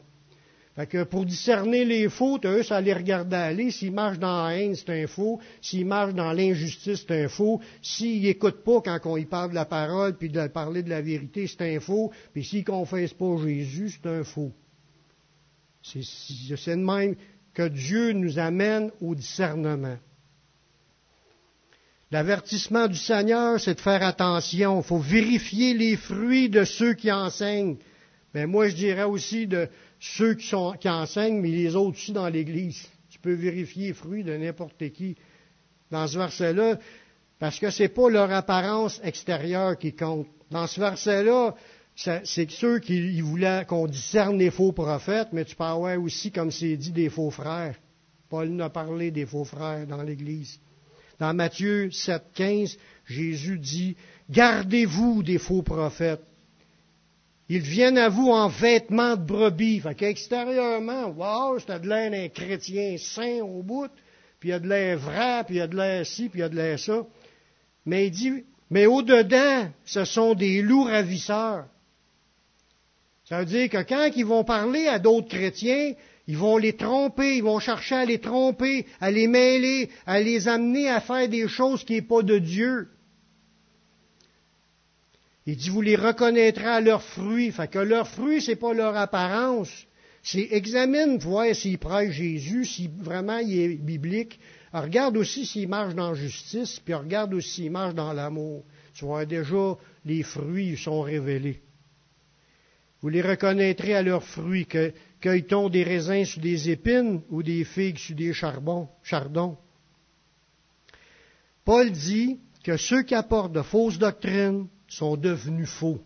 Fait que pour discerner les faux, eux, ça les regarde aller. S'ils marchent dans la haine, c'est un faux. S'ils marchent dans l'injustice, c'est un faux. S'ils n'écoutent pas quand on y parle de la parole, puis de parler de la vérité, c'est un faux. Puis s'ils ne confessent pas Jésus, c'est un faux. C'est de même que Dieu nous amène au discernement. L'avertissement du Seigneur, c'est de faire attention. Il faut vérifier les fruits de ceux qui enseignent. Mais moi, je dirais aussi de ceux qui, enseignent, mais les autres aussi dans l'Église. Tu peux vérifier les fruits de n'importe qui dans ce verset-là, parce que ce n'est pas leur apparence extérieure qui compte. Dans ce verset-là, c'est ceux qui voulaient qu'on discerne les faux prophètes, mais tu peux avoir aussi, comme c'est dit, des faux frères. Paul n'a parlé des faux frères dans l'Église. Dans Matthieu 7, 15, Jésus dit, Gardez-vous des faux prophètes. Ils viennent à vous en vêtements de brebis. Fait qu'extérieur,ement wow, c'est de l'air d'un chrétien saint au bout, puis il y a de l'air vrai, puis il y a de l'air ci, puis il y a de l'air ça. Mais il dit, mais au-dedans, ce sont des loups ravisseurs. Ça veut dire que quand ils vont parler à d'autres chrétiens, ils vont les tromper, ils vont chercher à les tromper, à les mêler, à les amener à faire des choses qui n'est pas de Dieu. Il dit, vous les reconnaîtrez à leurs fruits. Fait que leurs fruits, c'est pas leur apparence. C'est examine, voir s'ils prêchent Jésus, si vraiment il est biblique. regarde aussi s'il marche dans justice, puis regarde aussi s'il marche dans l'amour. Tu vois déjà, les fruits sont révélés. Vous les reconnaîtrez à leurs fruits. Que, cueille-t-on des raisins sous des épines ou des figues sous des charbons, chardons? Paul dit que ceux qui apportent de fausses doctrines sont devenus faux.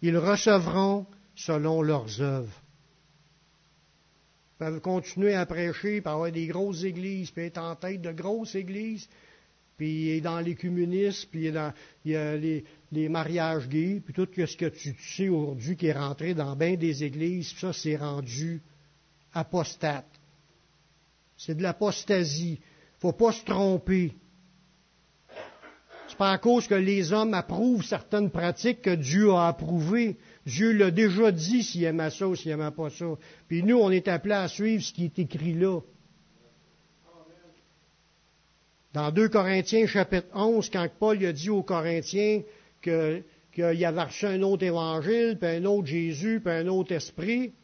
Ils recevront selon leurs œuvres. Ils peuvent continuer à prêcher, par avoir des grosses églises, puis être en tête de grosses églises, puis il dans les communistes, puis il, dans, il les, mariages gays, puis tout ce que tu, sais aujourd'hui qui est rentré dans bien des églises, ça c'est rendu apostate. C'est de l'apostasie. faut pas se tromper. Pas à cause que les hommes approuvent certaines pratiques que Dieu a approuvées. Dieu l'a déjà dit s'il aimait ça ou s'il n'aimait pas ça. Puis nous, on est appelés à suivre ce qui est écrit là. Dans 2 Corinthiens chapitre 11, quand Paul a dit aux Corinthiens, qu'il y avait reçu un autre évangile, puis un autre Jésus, puis un autre esprit.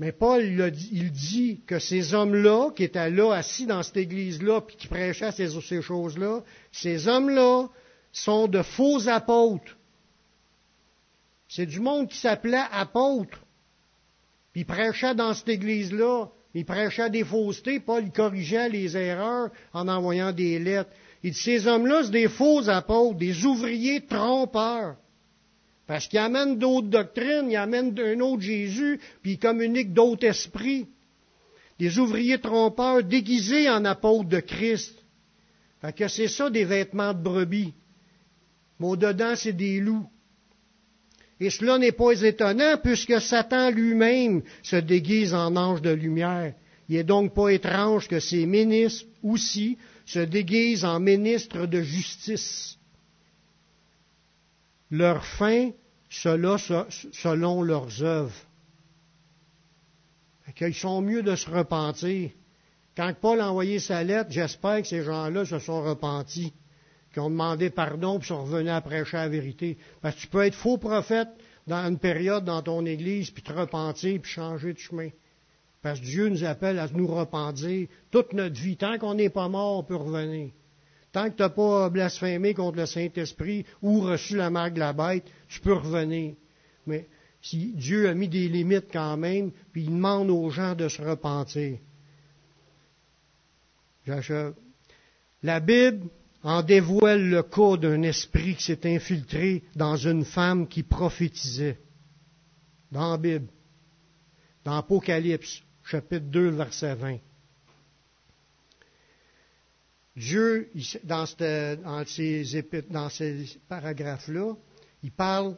Mais Paul, il dit que ces hommes-là, qui étaient là, assis dans cette église-là, puis qui prêchaient ces, choses-là, ces hommes-là sont de faux apôtres. C'est du monde qui s'appelait apôtre. Puis prêchait dans cette église-là, Il prêchait des faussetés. Paul il corrigeait les erreurs en envoyant des lettres. Il dit, ces hommes-là, c'est des faux apôtres, des ouvriers trompeurs. Parce qu'ils amènent d'autres doctrines, ils amènent un autre Jésus, puis ils communiquent d'autres esprits. Des ouvriers trompeurs déguisés en apôtres de Christ. Fait que c'est ça des vêtements de brebis. Mais au-dedans, c'est des loups. Et cela n'est pas étonnant puisque Satan lui-même se déguise en ange de lumière. Il n'est donc pas étrange que ses ministres aussi se déguisent en ministres de justice. Leur fin, cela selon leurs œuvres. Ils sont mieux de se repentir. Quand Paul a envoyé sa lettre, j'espère que ces gens-là se sont repentis qui ont demandé pardon puis sont revenus à prêcher la vérité. Parce que tu peux être faux prophète dans une période dans ton Église, puis te repentir, puis changer de chemin. Parce que Dieu nous appelle à nous repentir toute notre vie. Tant qu'on n'est pas mort, on peut revenir. Tant que tu n'as pas blasphémé contre le Saint-Esprit ou reçu la marque de la bête, tu peux revenir. Mais si Dieu a mis des limites quand même, puis il demande aux gens de se repentir. La Bible en dévoile le cas d'un esprit qui s'est infiltré dans une femme qui prophétisait. Dans la Bible, dans Apocalypse, chapitre 2, verset 20. Dieu, dans, ces, paragraphes-là, il parle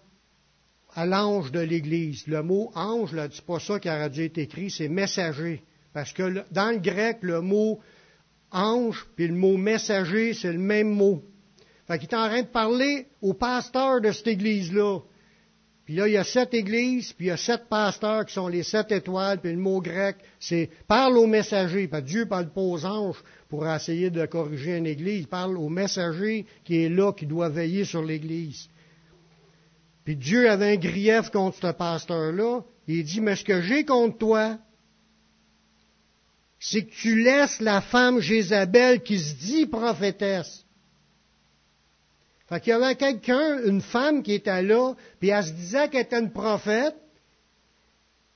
à l'ange de l'Église. Le mot ange, là, c'est pas ça qui a dû être écrit, c'est messager. Parce que dans le grec, le mot ange, puis le mot messager, c'est le même mot. Fait qu'il est en train de parler au pasteur de cette église-là. Puis là, il y a sept églises, puis il y a sept pasteurs qui sont les sept étoiles, puis le mot grec, c'est parle au messager. Parce que Dieu parle pas aux anges pour essayer de corriger une église. Il parle au messager qui est là, qui doit veiller sur l'église. Puis Dieu avait un grief contre ce pasteur-là. Il dit, mais ce que j'ai contre toi, c'est que tu laisses la femme Jézabel qui se dit prophétesse. Fait qu'il y avait quelqu'un, une femme qui était là, puis elle se disait qu'elle était une prophète,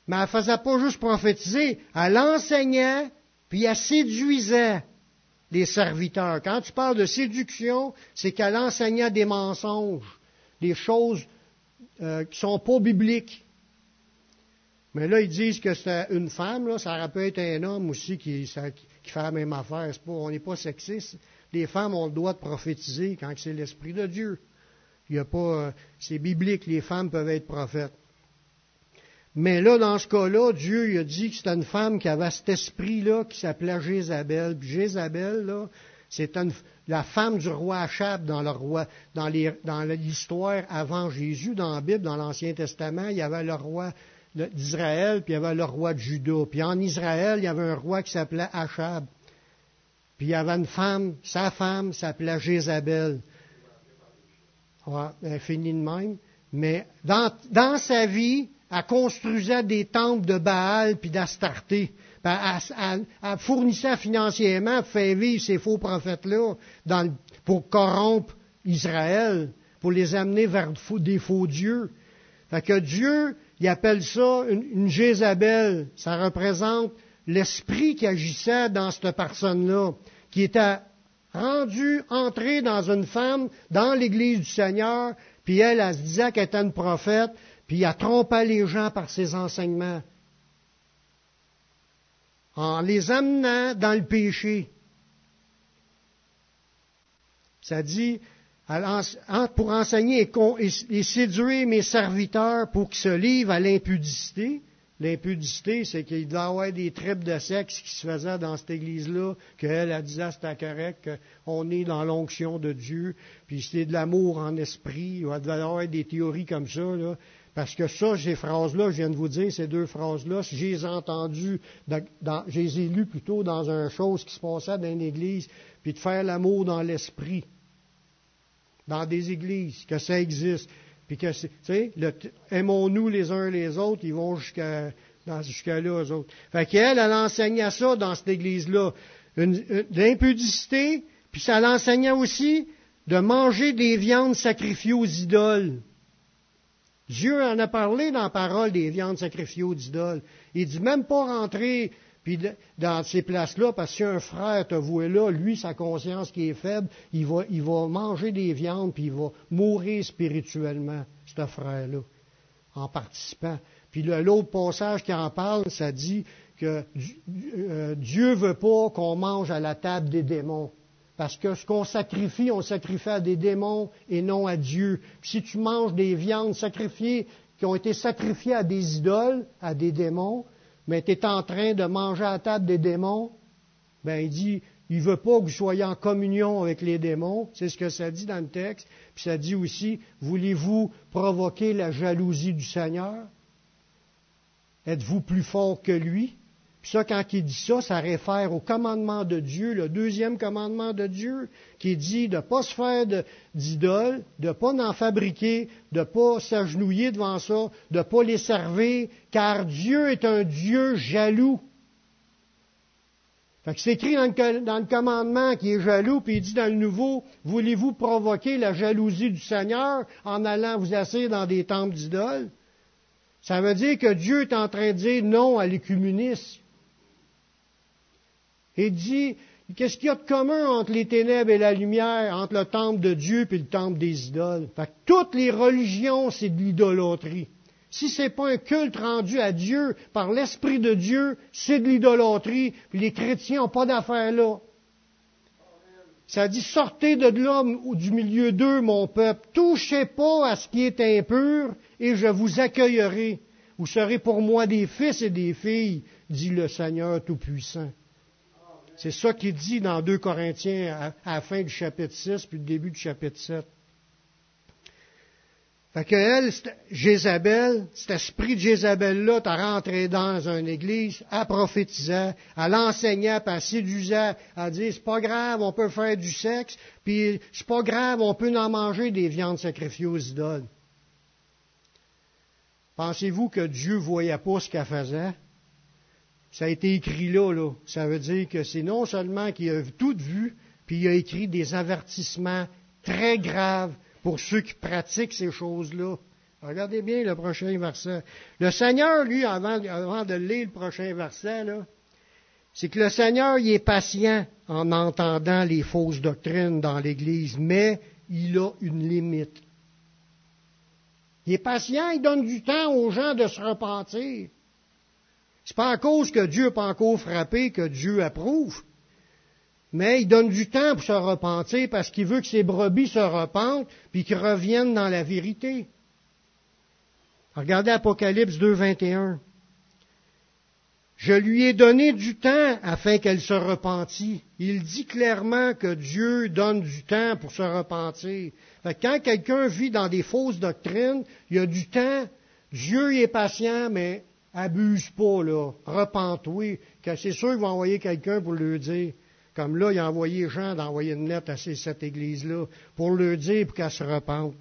mais elle faisait pas juste prophétiser, elle enseignait, puis elle séduisait les serviteurs. Quand tu parles de séduction, c'est qu'elle enseignait des mensonges, des choses euh, qui ne sont pas bibliques. Mais là, ils disent que c'est une femme, là, ça aurait pu être un homme aussi qui, fait la même affaire. On n'est pas sexiste. Les femmes ont le droit de prophétiser quand c'est l'Esprit de Dieu. Il y a pas, euh, c'est biblique, les femmes peuvent être prophètes. Mais là, dans ce cas-là, Dieu il a dit que c'était une femme qui avait cet esprit-là qui s'appelait Jézabel. Puis Jézabel, là, c'est la femme du roi Achab dans le roi, dans l'histoire avant Jésus, dans la Bible, dans l'Ancien Testament, il y avait le roi d'Israël, puis il y avait le roi de Juda. Puis en Israël, il y avait un roi qui s'appelait Achab. Puis il y avait une femme, sa femme s'appelait Jézabel. Ouais, elle finit de même. Mais dans, sa vie, elle construisait des temples de Baal puis d'Astarté. Elle, elle, fournissait financièrement, faire vivre ces faux prophètes-là pour corrompre Israël, pour les amener vers des faux dieux. Fait que Dieu, il appelle ça une, Jézabel. Ça représente l'esprit qui agissait dans cette personne-là, qui était rendu, entré dans une femme, dans l'Église du Seigneur, puis elle, elle se disait qu'elle était une prophète, puis elle trompait les gens par ses enseignements, en les amenant dans le péché. Ça dit, pour enseigner et, séduire mes serviteurs pour qu'ils se livrent à l'impudicité. L'impudicité, c'est qu'il doit y avoir des tripes de sexe qui se faisaient dans cette église-là, qu'elle, a disait c'était correct, qu'on est dans l'onction de Dieu, puis c'est de l'amour en esprit. Il doit y avoir des théories comme ça, là. Parce que ça, ces phrases-là, je viens de vous dire, ces deux phrases-là, j'ai entendu, j'ai lues plutôt dans une chose qui se passait dans une église, puis de faire l'amour dans l'esprit dans des églises, que ça existe. Puis que, tu sais, aimons-nous les uns les autres, ils vont jusqu'à jusqu'à là, eux autres. Fait qu'elle, elle enseignait ça dans cette église-là. L'impudicité, puis ça l'enseignait aussi de manger des viandes sacrifiées aux idoles. Dieu en a parlé dans la parole des viandes sacrifiées aux idoles. Il dit même pas rentrer Puis dans ces places-là, parce que si un frère te voit là, lui, sa conscience qui est faible, il va, il va manger des viandes, puis il va mourir spirituellement, ce frère-là, en participant. Puis l'autre passage qui en parle, ça dit que euh, Dieu veut pas qu'on mange à la table des démons. Parce que ce qu'on sacrifie, on sacrifie à des démons et non à Dieu. Puis si tu manges des viandes sacrifiées, qui ont été sacrifiées à des idoles, à des démons, mais tu es en train de manger à table des démons, ben il dit, il veut pas que vous soyez en communion avec les démons, c'est ce que ça dit dans le texte, puis ça dit aussi, voulez-vous provoquer la jalousie du Seigneur? Êtes-vous plus fort que lui? Ça, quand il dit ça, ça réfère au commandement de Dieu, le deuxième commandement de Dieu, qui dit de ne pas se faire d'idoles, de ne pas en fabriquer, de ne pas s'agenouiller devant ça, de ne pas les servir, car Dieu est un Dieu jaloux. Fait que c'est écrit dans le, dans le, commandement qui est jaloux, puis il dit dans le nouveau, voulez-vous provoquer la jalousie du Seigneur en allant vous asseoir dans des temples d'idoles? Ça veut dire que Dieu est en train de dire non à l'écuménisme. Il dit, qu'est-ce qu'il y a de commun entre les ténèbres et la lumière, entre le temple de Dieu et le temple des idoles? Fait que toutes les religions, c'est de l'idolâtrie. Si ce n'est pas un culte rendu à Dieu par l'Esprit de Dieu, c'est de l'idolâtrie, puis les chrétiens n'ont pas d'affaires là. Ça dit, sortez de l'homme ou du milieu d'eux, mon peuple, touchez pas à ce qui est impur, et je vous accueillerai. Vous serez pour moi des fils et des filles, dit le Seigneur Tout-Puissant. C'est ça qu'il dit dans 2 Corinthiens à, la fin du chapitre 6 puis le début du chapitre 7. Fait que elle, Jézabel, cet esprit de Jézabel-là, t'as rentré dans une église, à prophétisant, à l'enseignant, à séduisant, à dire c'est pas grave, on peut faire du sexe, puis c'est pas grave, on peut en manger des viandes sacrifiées aux idoles. Pensez-vous que Dieu voyait pas ce qu'elle faisait? Ça a été écrit là, là. Ça veut dire que c'est non seulement qu'il a tout vu, puis il a écrit des avertissements très graves pour ceux qui pratiquent ces choses-là. Regardez bien le prochain verset. Le Seigneur, lui, avant, de lire le prochain verset, là, c'est que le Seigneur, il est patient en entendant les fausses doctrines dans l'Église, mais il a une limite. Il est patient, il donne du temps aux gens de se repentir. C'est pas à cause que Dieu n'a pas encore frappé que Dieu approuve. Mais il donne du temps pour se repentir parce qu'il veut que ses brebis se repentent puis qu'ils reviennent dans la vérité. Regardez Apocalypse 2, 21. Je lui ai donné du temps afin qu'elle se repentit. Il dit clairement que Dieu donne du temps pour se repentir. quand quelqu'un vit dans des fausses doctrines, il y a du temps. Dieu est patient, mais abuse pas, là, repente-toi, c'est sûr qu'il va envoyer quelqu'un pour lui dire. Comme là, il a envoyé Jean d'envoyer une lettre à cette église-là pour lui dire pour qu'elle se repente.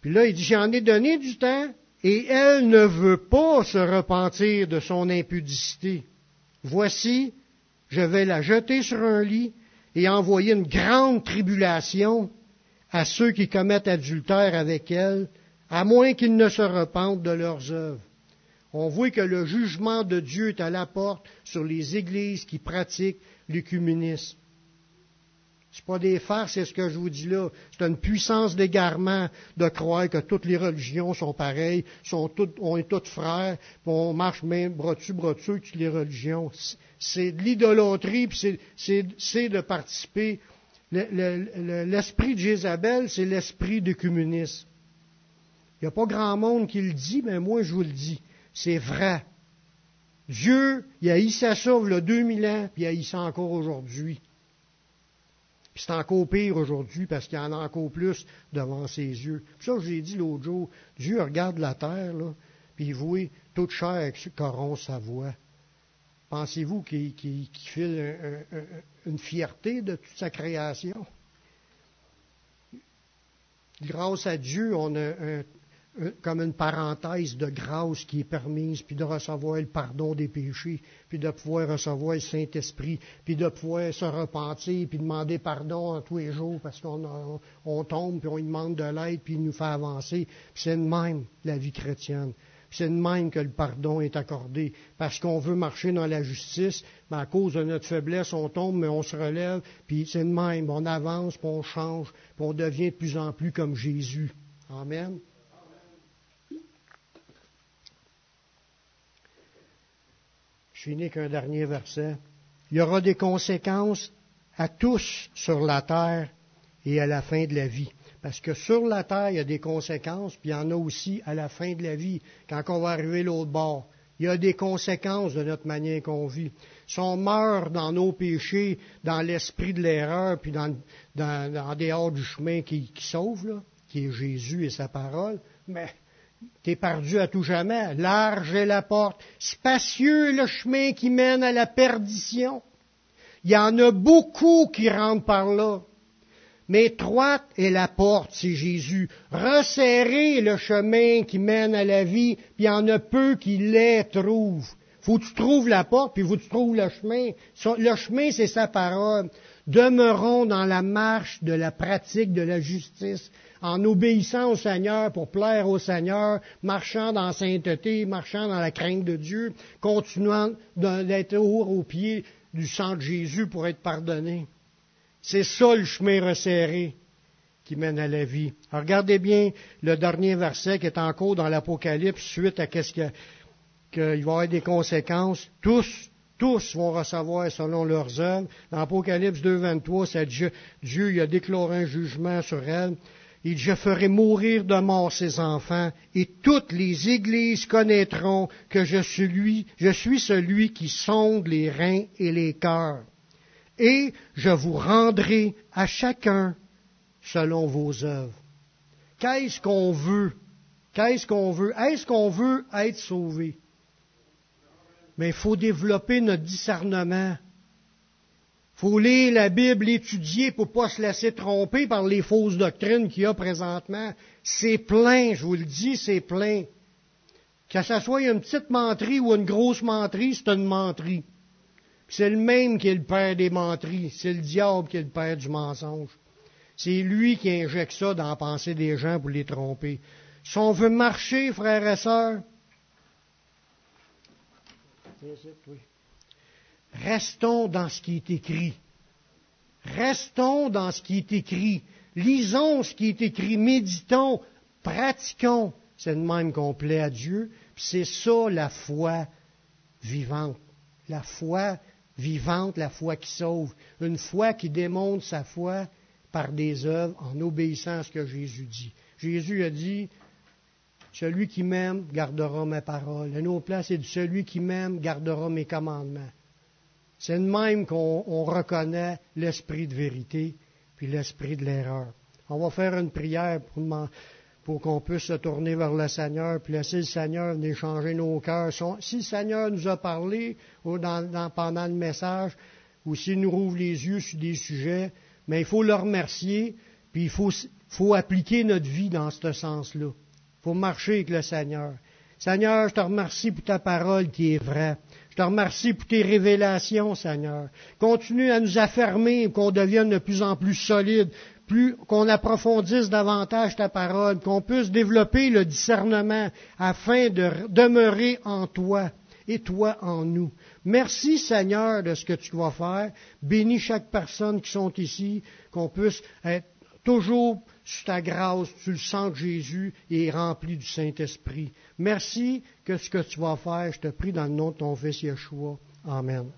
Puis là, il dit, j'en ai donné du temps, et elle ne veut pas se repentir de son impudicité. Voici, je vais la jeter sur un lit et envoyer une grande tribulation à ceux qui commettent adultère avec elle, à moins qu'ils ne se repentent de leurs œuvres. On voit que le jugement de Dieu est à la porte sur les églises qui pratiquent l'écuménisme. Ce pas des farces, c'est ce que je vous dis là. C'est une puissance d'égarement de croire que toutes les religions sont pareilles, sont toutes, on est toutes frères, on marche même bras dessus, bras toutes les religions. C'est de l'idolâtrie, puis c'est de participer. L'esprit de Jézabel, c'est l'esprit d'écuménisme. Il n'y a pas grand monde qui le dit, mais moi je vous le dis. C'est vrai. Dieu, il a haï ça sauve le 2000 ans, puis il a ça encore aujourd'hui. Puis c'est encore pire aujourd'hui parce qu'il y en a encore plus devant ses yeux. Puis ça, je l'ai dit l'autre jour, Dieu regarde la terre, là, puis il voit toute chair corrompt sa voix. Pensez-vous qu'il file une fierté de toute sa création? Grâce à Dieu, on a un, comme une parenthèse de grâce qui est permise, puis de recevoir le pardon des péchés, puis de pouvoir recevoir le Saint-Esprit, puis de pouvoir se repentir, puis demander pardon tous les jours parce qu'on on, tombe, puis on lui demande de l'aide, puis il nous fait avancer. c'est de même la vie chrétienne. C'est de même que le pardon est accordé. Parce qu'on veut marcher dans la justice, mais à cause de notre faiblesse, on tombe, mais on se relève, puis c'est de même. On avance, puis on change, puis on devient de plus en plus comme Jésus. Amen. Je finis qu'un dernier verset. Il y aura des conséquences à tous sur la terre et à la fin de la vie. Parce que sur la terre, il y a des conséquences, puis il y en a aussi à la fin de la vie, quand on va arriver l'autre bord. Il y a des conséquences de notre manière qu'on vit. Si on meurt dans nos péchés, dans l'esprit de l'erreur, puis dans, dans, dehors du chemin qui, qui sauve, qui est Jésus et sa parole, mais t'es perdu à tout jamais. Large est la porte, spacieux le chemin qui mène à la perdition. Il y en a beaucoup qui rentrent par là. Mais étroite est la porte, c'est Jésus. Resserrez le chemin qui mène à la vie, puis il y en a peu qui les trouvent. Faut que tu trouves la porte, puis faut que tu trouves le chemin. Le chemin, c'est sa parole. Demeurons dans la marche de la pratique de la justice, en obéissant au Seigneur pour plaire au Seigneur, marchant dans la sainteté, marchant dans la crainte de Dieu, continuant d'être au pied du sang de Jésus pour être pardonné. C'est ça le chemin resserré qui mène à la vie. regardez bien le dernier verset qui est en cours dans l'Apocalypse suite à qu'est-ce qu'il va y avoir des conséquences. Tous, tous vont recevoir selon leurs œuvres. Dans l'Apocalypse 2.23, c'est Dieu, Dieu il a déclaré un jugement sur elle. Il je ferai mourir de mort ses enfants, et toutes les églises connaîtront que je suis, je suis celui qui sonde les reins et les cœurs et je vous rendrai à chacun selon vos œuvres. Qu'est-ce qu'on veut? Qu'est-ce qu'on veut? Est-ce qu'on veut être sauvé? Mais il faut développer notre discernement. Faut lire la Bible, l'étudier pour pas se laisser tromper par les fausses doctrines qu'il y a présentement. C'est plein, je vous le dis, c'est plein. Que ce soit une petite menterie ou une grosse menterie, c'est une menterie. C'est le même qui est le père des menteries. C'est le diable qui est le père du mensonge. C'est lui qui injecte ça dans la pensée des gens pour les tromper. Si on veut marcher, frères et sœurs, restons dans ce qui est écrit. Restons dans ce qui est écrit. Lisons ce qui est écrit. Méditons. Pratiquons. C'est le même qu'on plaît à Dieu. C'est ça la foi vivante. La foi vivante, la foi qui sauve, une foi qui démontre sa foi par des œuvres en obéissant à ce que Jésus dit. Jésus a dit, celui qui m'aime gardera mes paroles. À nos places, c'est celui qui m'aime gardera mes commandements. C'est de même qu'on reconnaît l'esprit de vérité puis l'esprit de l'erreur. On va faire une prière pour, qu'on puisse se tourner vers le Seigneur, puis laisser le Seigneur venir changer nos cœurs. Si le Seigneur nous a parlé pendant le message, ou s'il nous rouvre les yeux sur des sujets, mais il faut le remercier, puis il faut appliquer notre vie dans ce sens-là. Il faut marcher avec le Seigneur. Seigneur, je te remercie pour ta parole qui est vraie. Te remercie pour tes révélations, Seigneur. Continue à nous affermer, qu'on devienne de plus en plus solide, plus qu'on approfondisse davantage ta parole, qu'on puisse développer le discernement afin de demeurer en toi et toi en nous. Merci Seigneur de ce que tu vas faire. Bénis chaque personne qui sont ici, qu'on puisse être toujours sous ta grâce, sous le sang de Jésus et rempli du Saint-Esprit. Merci que ce que tu vas faire, je te prie dans le nom de ton Fils Yeshua. Amen.